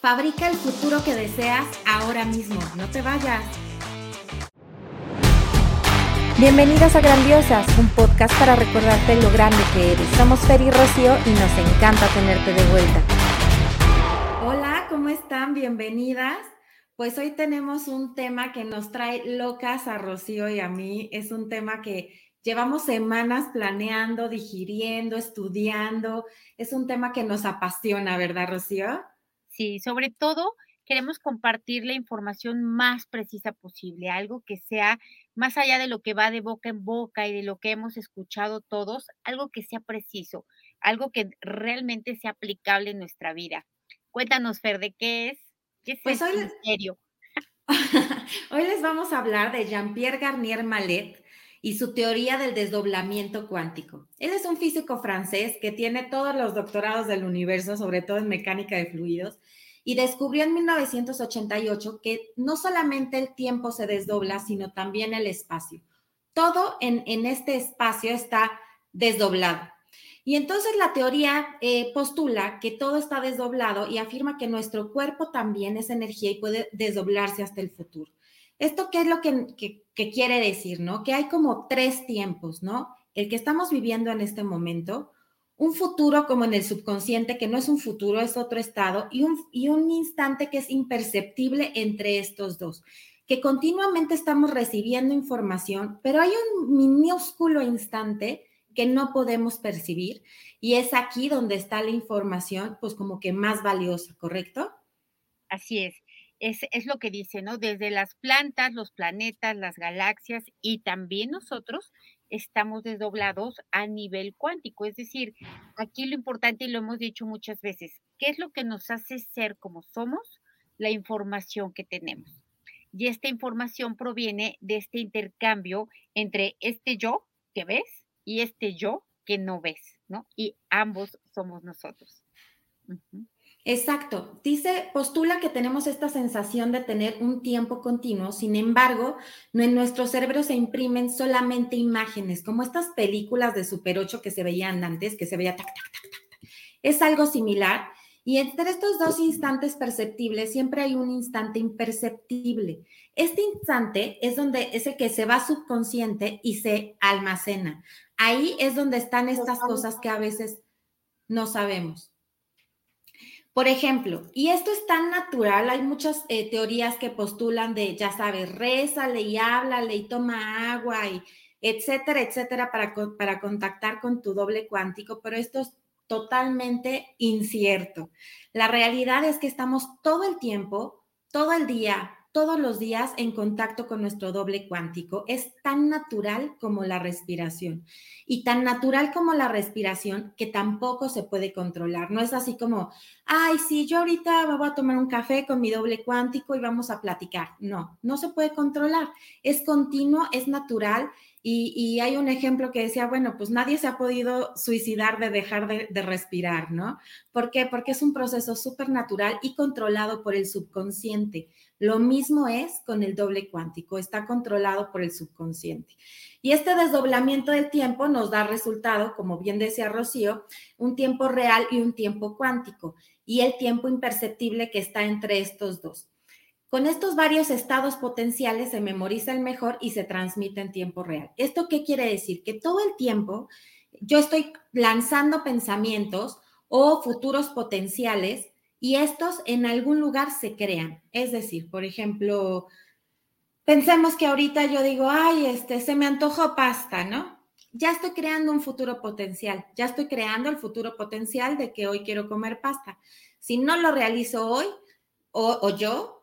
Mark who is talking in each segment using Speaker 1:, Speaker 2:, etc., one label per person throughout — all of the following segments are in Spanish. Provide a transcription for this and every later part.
Speaker 1: Fabrica el futuro que deseas ahora mismo. No te vayas.
Speaker 2: Bienvenidas a Grandiosas, un podcast para recordarte lo grande que eres. Somos Fer y Rocío y nos encanta tenerte de vuelta.
Speaker 1: Hola, ¿cómo están? Bienvenidas. Pues hoy tenemos un tema que nos trae locas a Rocío y a mí. Es un tema que llevamos semanas planeando, digiriendo, estudiando. Es un tema que nos apasiona, ¿verdad, Rocío?
Speaker 3: Sí, sobre todo queremos compartir la información más precisa posible, algo que sea más allá de lo que va de boca en boca y de lo que hemos escuchado todos, algo que sea preciso, algo que realmente sea aplicable en nuestra vida. Cuéntanos, Fer, ¿de qué es? ¿Qué es
Speaker 1: pues
Speaker 3: este
Speaker 1: hoy, les vamos a hablar de Jean-Pierre Garnier Mallet y su teoría del desdoblamiento cuántico. Él es un físico francés que tiene todos los doctorados del universo, sobre todo en mecánica de fluidos, y descubrió en 1988 que no solamente el tiempo se desdobla, sino también el espacio. Todo en, en este espacio está desdoblado. Y entonces la teoría eh, postula que todo está desdoblado y afirma que nuestro cuerpo también es energía y puede desdoblarse hasta el futuro. ¿Esto qué es lo que, que, quiere decir, no? Que hay como tres tiempos, ¿no? El que estamos viviendo en este momento, un futuro como en el subconsciente, que no es un futuro, es otro estado, y un, y un instante que es imperceptible entre estos dos, que continuamente estamos recibiendo información, pero hay un minúsculo instante que no podemos percibir y es aquí donde está la información, pues como que más valiosa, ¿correcto?
Speaker 3: Así es es, lo que dice, ¿no? Desde las plantas, los planetas, las galaxias y también nosotros estamos desdoblados a nivel cuántico. Es decir, aquí lo importante, y lo hemos dicho muchas veces, ¿qué es lo que nos hace ser como somos? La información que tenemos. Y esta información proviene de este intercambio entre este yo que ves y este yo que no ves, ¿no? Y ambos somos nosotros.
Speaker 1: Exacto. Dice, postula que tenemos esta sensación de tener un tiempo continuo, sin embargo, en nuestro cerebro se imprimen solamente imágenes, como estas películas de Super 8 que se veían antes, que se veía tac, tac, tac, tac. Es algo similar. Y entre estos dos instantes perceptibles siempre hay un instante imperceptible. Este instante es donde es el que se va subconsciente y se almacena. Ahí es donde están estas cosas que a veces no sabemos. Por ejemplo, y esto es tan natural, hay muchas eh, teorías que postulan de, ya sabes, rézale y háblale y toma agua y etcétera, etcétera, para, para contactar con tu doble cuántico, pero esto es totalmente incierto. La realidad es que estamos todo el tiempo, todo el día, todos los días en contacto con nuestro doble cuántico. Es tan natural como la respiración y tan natural como la respiración que tampoco se puede controlar. No es así como, ay, sí, yo ahorita voy a tomar un café con mi doble cuántico y vamos a platicar. No, no se puede controlar. Es continuo, es natural y, hay un ejemplo que decía, bueno, pues nadie se ha podido suicidar de dejar de, respirar, ¿no? ¿Por qué? Porque es un proceso súper natural y controlado por el subconsciente. Lo mismo es con el doble cuántico, está controlado por el subconsciente. Y este desdoblamiento del tiempo nos da resultado, como bien decía Rocío, un tiempo real y un tiempo cuántico, y el tiempo imperceptible que está entre estos dos. Con estos varios estados potenciales se memoriza el mejor y se transmite en tiempo real. ¿Esto qué quiere decir? Que todo el tiempo yo estoy lanzando pensamientos o futuros potenciales y estos en algún lugar se crean. Es decir, por ejemplo, pensemos que ahorita yo digo, ay, este, se me antojó pasta, ¿no? Ya estoy creando un futuro potencial, ya estoy creando el futuro potencial de que hoy quiero comer pasta. Si no lo realizo hoy o, o yo,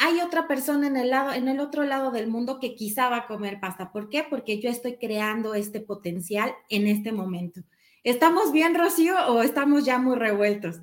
Speaker 1: hay otra persona en el lado, en el otro lado del mundo que quizá va a comer pasta. ¿Por qué? Porque yo estoy creando este potencial en este momento. ¿Estamos bien, Rocío, o estamos ya muy revueltos?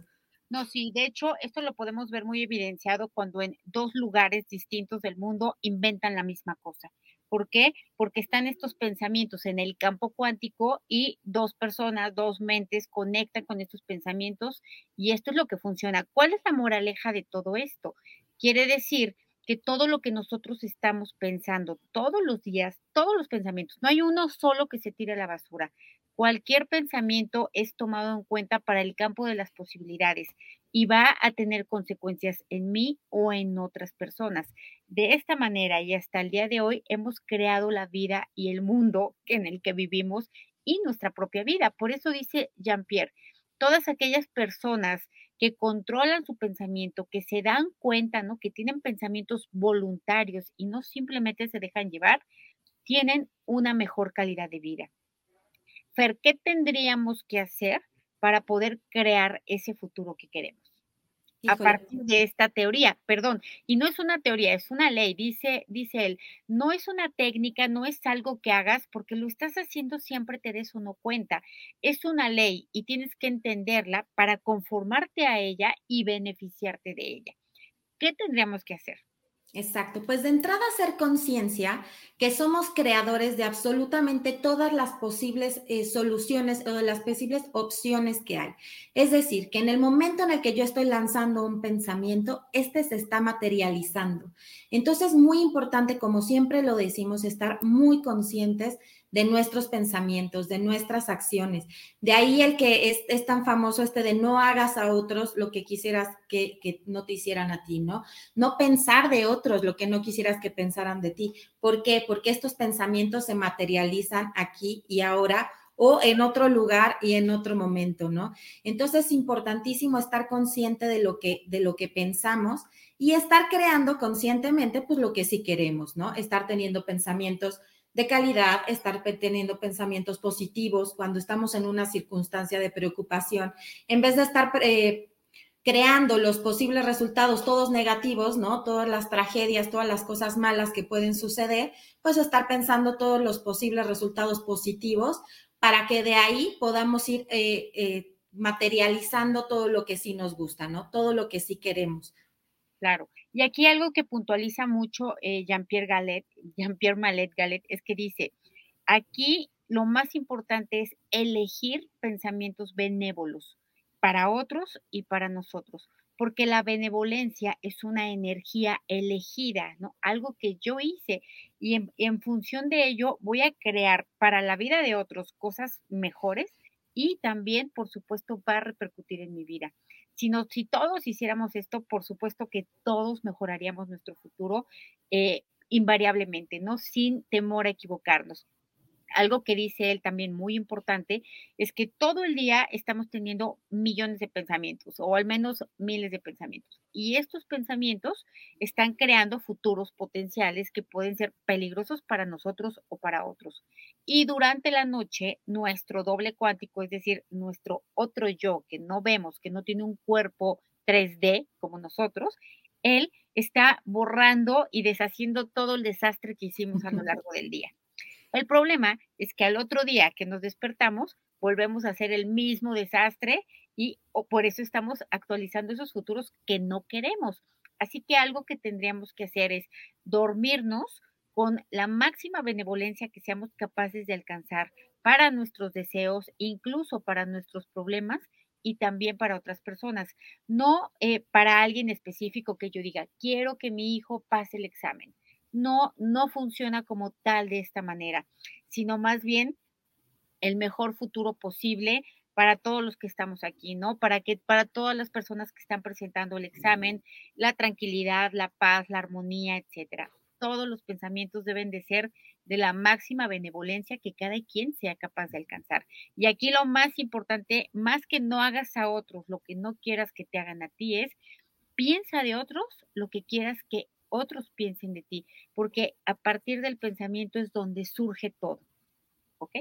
Speaker 3: No, sí, de hecho, esto lo podemos ver muy evidenciado cuando en dos lugares distintos del mundo inventan la misma cosa. ¿Por qué? Porque están estos pensamientos en el campo cuántico y dos personas, dos mentes conectan con estos pensamientos y esto es lo que funciona. ¿Cuál es la moraleja de todo esto? Quiere decir que todo lo que nosotros estamos pensando todos los días, todos los pensamientos, no hay uno solo que se tire a la basura. Cualquier pensamiento es tomado en cuenta para el campo de las posibilidades y va a tener consecuencias en mí o en otras personas. De esta manera y hasta el día de hoy hemos creado la vida y el mundo en el que vivimos y nuestra propia vida. Por eso dice Jean-Pierre, todas aquellas personas que controlan su pensamiento, que se dan cuenta, ¿no? Que tienen pensamientos voluntarios y no simplemente se dejan llevar, tienen una mejor calidad de vida. Fer, ¿qué tendríamos que hacer para poder crear ese futuro que queremos? A partir de esta teoría, perdón, y no es una teoría, es una ley, dice, dice él, no es una técnica, no es algo que hagas porque lo estás haciendo siempre te des uno cuenta, es una ley y tienes que entenderla para conformarte a ella y beneficiarte de ella. ¿Qué tendríamos que hacer?
Speaker 1: Exacto, pues de entrada hacer conciencia que somos creadores de absolutamente todas las posibles eh, soluciones o de las posibles opciones que hay. Es decir, que en el momento en el que yo estoy lanzando un pensamiento, este se está materializando. Entonces, muy importante, como siempre lo decimos, estar muy conscientes de nuestros pensamientos, de nuestras acciones. De ahí el que es, tan famoso este de no hagas a otros lo que quisieras que, que, no te hicieran a ti, ¿no? No pensar de otros lo que no quisieras que pensaran de ti. ¿Por qué? Porque estos pensamientos se materializan aquí y ahora o en otro lugar y en otro momento, ¿no? Entonces es importantísimo estar consciente de lo que, de lo que pensamos y estar creando conscientemente, pues lo que sí queremos, ¿no? Estar teniendo pensamientos de calidad, estar teniendo pensamientos positivos cuando estamos en una circunstancia de preocupación, en vez de estar eh, creando los posibles resultados todos negativos, ¿no? Todas las tragedias, todas las cosas malas que pueden suceder, pues estar pensando todos los posibles resultados positivos para que de ahí podamos ir eh, eh, materializando todo lo que sí nos gusta, ¿no? Todo lo que sí queremos.
Speaker 3: Claro. Y aquí algo que puntualiza mucho eh, Jean-Pierre Galet, Jean-Pierre Malet Galet, es que dice, aquí lo más importante es elegir pensamientos benévolos para otros y para nosotros, porque la benevolencia es una energía elegida, ¿no? Algo que yo hice y en, en función de ello voy a crear para la vida de otros cosas mejores y también, por supuesto, va a repercutir en mi vida si todos hiciéramos esto, por supuesto que todos mejoraríamos nuestro futuro eh, invariablemente, ¿no? Sin temor a equivocarnos algo que dice él también muy importante es que todo el día estamos teniendo millones de pensamientos o al menos miles de pensamientos. Y estos pensamientos están creando futuros potenciales que pueden ser peligrosos para nosotros o para otros. Y durante la noche, nuestro doble cuántico, es decir, nuestro otro yo que no vemos, que no tiene un cuerpo 3D como nosotros, él está borrando y deshaciendo todo el desastre que hicimos a lo largo del día. El problema es que al otro día que nos despertamos, volvemos a hacer el mismo desastre y por eso estamos actualizando esos futuros que no queremos. Así que algo que tendríamos que hacer es dormirnos con la máxima benevolencia que seamos capaces de alcanzar para nuestros deseos, incluso para nuestros problemas y también para otras personas. No eh, para alguien específico que yo diga, quiero que mi hijo pase el examen no, no funciona como tal de esta manera, sino más bien el mejor futuro posible para todos los que estamos aquí, ¿no? Para que para todas las personas que están presentando el examen, la tranquilidad, la paz, la armonía, etcétera. Todos los pensamientos deben de ser de la máxima benevolencia que cada quien sea capaz de alcanzar. Y aquí lo más importante, más que no hagas a otros lo que no quieras que te hagan a ti, es piensa de otros lo que quieras que otros piensen de ti, porque a partir del pensamiento es donde surge todo. ¿Ok?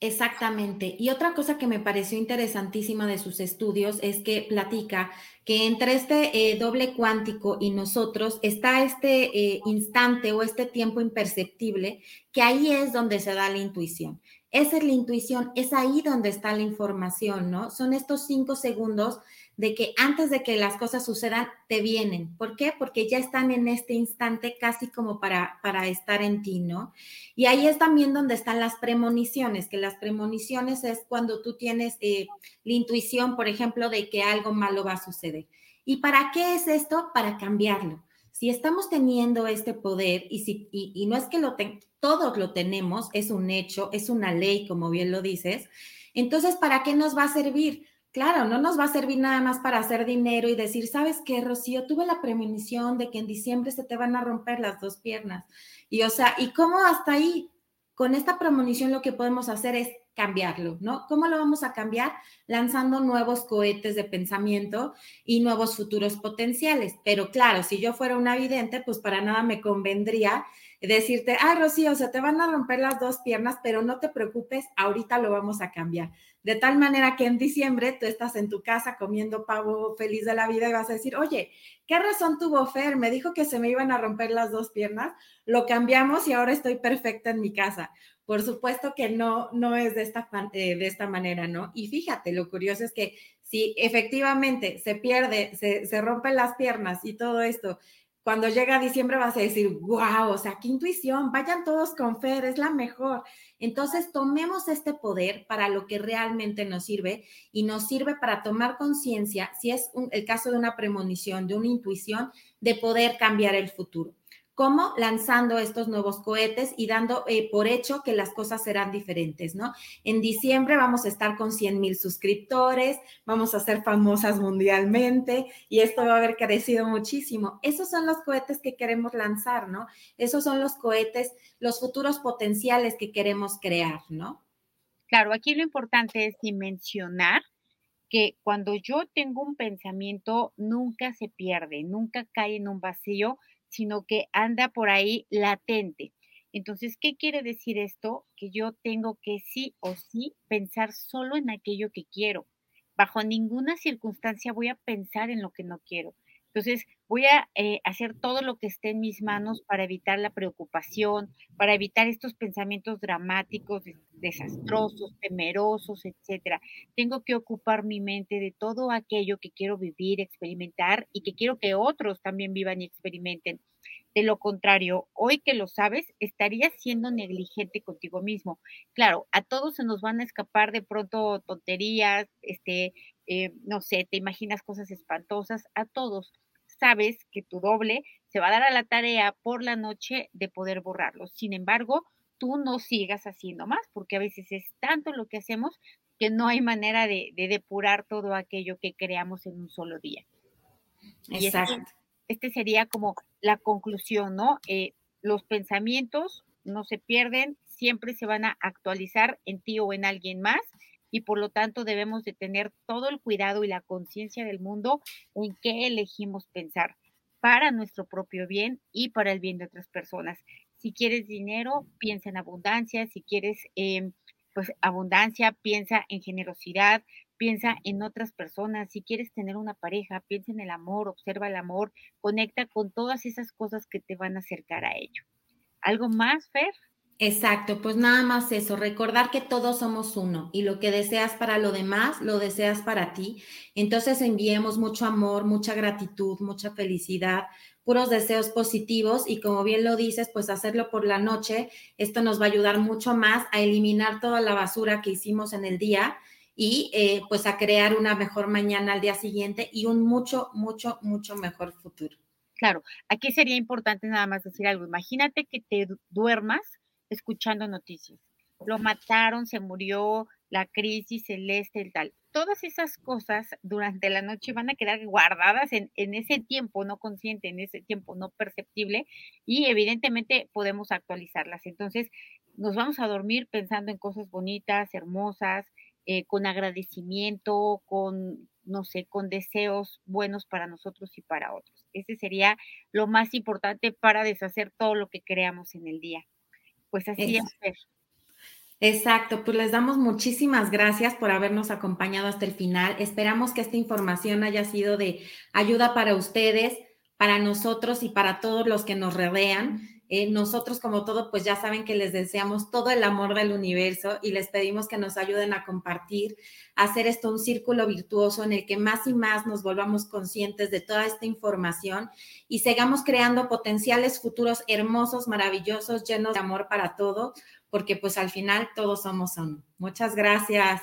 Speaker 1: Exactamente. Y otra cosa que me pareció interesantísima de sus estudios es que platica que entre este eh, doble cuántico y nosotros está este eh, instante o este tiempo imperceptible, que ahí es donde se da la intuición. Esa es la intuición, es ahí donde está la información, ¿no? Son estos cinco segundos de que antes de que las cosas sucedan, te vienen. ¿Por qué? Porque ya están en este instante casi como para, para estar en ti, ¿no? Y ahí es también donde están las premoniciones, que las premoniciones es cuando tú tienes eh, la intuición, por ejemplo, de que algo malo va a suceder. ¿Y para qué es esto? Para cambiarlo. Si estamos teniendo este poder y, si, y, no es que lo todos lo tenemos, es un hecho, es una ley, como bien lo dices, entonces, ¿para qué nos va a servir? Claro, no nos va a servir nada más para hacer dinero y decir, ¿sabes qué, Rocío? Tuve la premonición de que en diciembre se te van a romper las dos piernas. Y o sea, ¿y cómo hasta ahí? Con esta premonición lo que podemos hacer es cambiarlo, ¿no? ¿Cómo lo vamos a cambiar? Lanzando nuevos cohetes de pensamiento y nuevos futuros potenciales. Pero claro, si yo fuera una vidente, pues para nada me convendría decirte, ah, Rocío, se te van a romper las dos piernas, pero no te preocupes, ahorita lo vamos a cambiar. De tal manera que en diciembre tú estás en tu casa comiendo pavo feliz de la vida y vas a decir, oye, ¿qué razón tuvo Fer? Me dijo que se me iban a romper las dos piernas, lo cambiamos y ahora estoy perfecta en mi casa. Por supuesto que no, no es de esta, eh, de esta manera, ¿no? Y fíjate, lo curioso es que si efectivamente se pierde, se, se rompen las piernas y todo esto, cuando llega diciembre vas a decir, wow, o sea, qué intuición, vayan todos con Fer, es la mejor. Entonces, tomemos este poder para lo que realmente nos sirve y nos sirve para tomar conciencia, si es el caso de una premonición, de una intuición, de poder cambiar el futuro. ¿Cómo? Lanzando estos nuevos cohetes y dando eh, por hecho que las cosas serán diferentes, ¿no? En diciembre vamos a estar con 100 mil suscriptores, vamos a ser famosas mundialmente y esto va a haber crecido muchísimo. Esos son los cohetes que queremos lanzar, ¿no? Esos son los cohetes, los futuros potenciales que queremos crear, ¿no?
Speaker 3: Claro, aquí lo importante es dimensionar que cuando yo tengo un pensamiento nunca se pierde, nunca cae en un vacío, sino que anda por ahí latente. Entonces, ¿qué quiere decir esto? Que yo tengo que sí o sí pensar solo en aquello que quiero. Bajo ninguna circunstancia voy a pensar en lo que no quiero. Entonces, voy a eh, hacer todo lo que esté en mis manos para evitar la preocupación, para evitar estos pensamientos dramáticos, desastrosos, temerosos, etcétera. Tengo que ocupar mi mente de todo aquello que quiero vivir, experimentar y que quiero que otros también vivan y experimenten. De lo contrario, hoy que lo sabes, estarías siendo negligente contigo mismo. Claro, a todos se nos van a escapar de pronto tonterías, este, eh, no sé, te imaginas cosas espantosas, a todos sabes que tu doble se va a dar a la tarea por la noche de poder borrarlo. Sin embargo, tú no sigas haciendo más, porque a veces es tanto lo que hacemos que no hay manera de, depurar todo aquello que creamos en un solo día. Exacto. Este, sería como la conclusión, ¿no? Eh, los pensamientos no se pierden, siempre se van a actualizar en ti o en alguien más y por lo tanto debemos de tener todo el cuidado y la conciencia del mundo en qué elegimos pensar para nuestro propio bien y para el bien de otras personas. Si quieres dinero, piensa en abundancia, si quieres em, pues abundancia, piensa en generosidad, piensa en otras personas, si quieres tener una pareja, piensa en el amor, observa el amor, conecta con todas esas cosas que te van a acercar a ello. ¿Algo más, Fer?
Speaker 1: Exacto, pues nada más eso, recordar que todos somos uno y lo que deseas para lo demás, lo deseas para ti. Entonces enviemos mucho amor, mucha gratitud, mucha felicidad, puros deseos positivos y como bien lo dices, pues hacerlo por la noche, esto nos va a ayudar mucho más a eliminar toda la basura que hicimos en el día y eh, pues a crear una mejor mañana al día siguiente y un mucho, mucho, mucho mejor futuro.
Speaker 3: Claro, aquí sería importante nada más decir algo. Imagínate que te duermas escuchando noticias. Lo mataron, se murió, la crisis celeste, el tal. Todas esas cosas durante la noche van a quedar guardadas en, en, ese tiempo no consciente, en ese tiempo no perceptible y evidentemente podemos actualizarlas. Entonces, nos vamos a dormir pensando en cosas bonitas, hermosas, eh, con agradecimiento, con, no sé, con deseos buenos para nosotros y para otros. Ese sería lo más importante para deshacer todo lo que creamos en el día. Pues así es.
Speaker 1: Exacto, pues les damos muchísimas gracias por habernos acompañado hasta el final. Esperamos que esta información haya sido de ayuda para ustedes, para nosotros y para todos los que nos rodean. Eh, nosotros, como todo, pues ya saben que les deseamos todo el amor del universo y les pedimos que nos ayuden a compartir, a hacer esto un círculo virtuoso en el que más y más nos volvamos conscientes de toda esta información y sigamos creando potenciales futuros hermosos, maravillosos, llenos de amor para todo, porque pues al final todos somos uno. Muchas gracias.